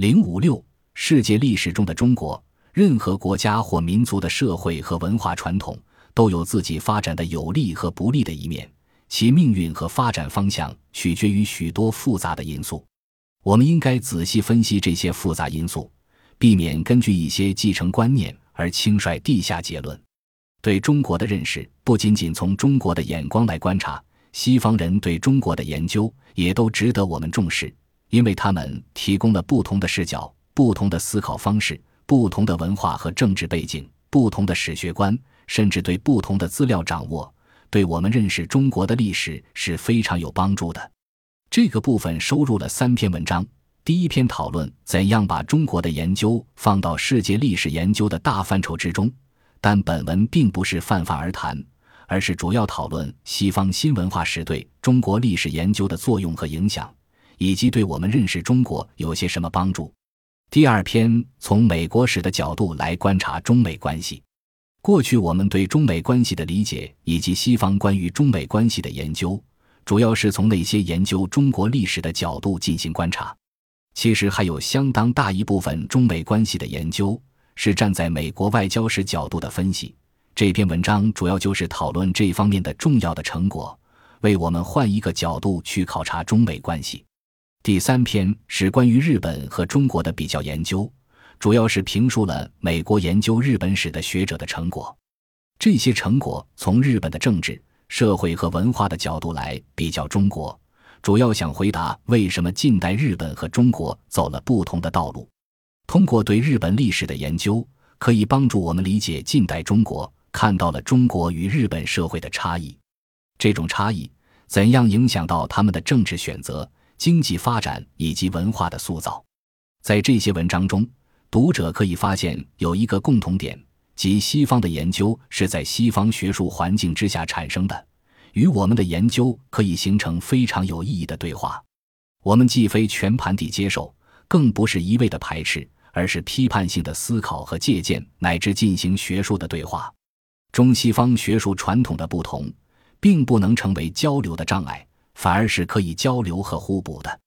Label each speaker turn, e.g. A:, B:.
A: 零五六，世界历史中的中国，任何国家或民族的社会和文化传统都有自己发展的有利和不利的一面，其命运和发展方向取决于许多复杂的因素。我们应该仔细分析这些复杂因素，避免根据一些继承观念而轻率地下结论。对中国的认识不仅仅从中国的眼光来观察，西方人对中国的研究也都值得我们重视，因为他们提供了不同的视角、不同的思考方式、不同的文化和政治背景、不同的史学观，甚至对不同的资料掌握，对我们认识中国的历史是非常有帮助的。这个部分收入了三篇文章。第一篇讨论怎样把中国的研究放到世界历史研究的大范畴之中。但本文并不是泛泛而谈，而是主要讨论西方新文化史对中国历史研究的作用和影响，以及对我们认识中国有些什么帮助。第二篇从美国史的角度来观察中美关系。过去我们对中美关系的理解以及西方关于中美关系的研究，主要是从那些研究中国历史的角度进行观察。其实还有相当大一部分中美关系的研究。是站在美国外交史角度的分析。这篇文章主要就是讨论这方面的重要的成果，为我们换一个角度去考察中美关系。第三篇是关于日本和中国的比较研究，主要是评述了美国研究日本史的学者的成果。这些成果从日本的政治、社会和文化的角度来比较中国，主要想回答为什么近代日本和中国走了不同的道路。通过对日本历史的研究，可以帮助我们理解近代中国，看到了中国与日本社会的差异。这种差异怎样影响到他们的政治选择、经济发展以及文化的塑造？在这些文章中，读者可以发现有一个共同点，即西方的研究是在西方学术环境之下产生的，与我们的研究可以形成非常有意义的对话。我们既非全盘地接受，更不是一味的排斥。而是批判性的思考和借鉴，乃至进行学术的对话。中西方学术传统的不同，并不能成为交流的障碍，反而是可以交流和互补的。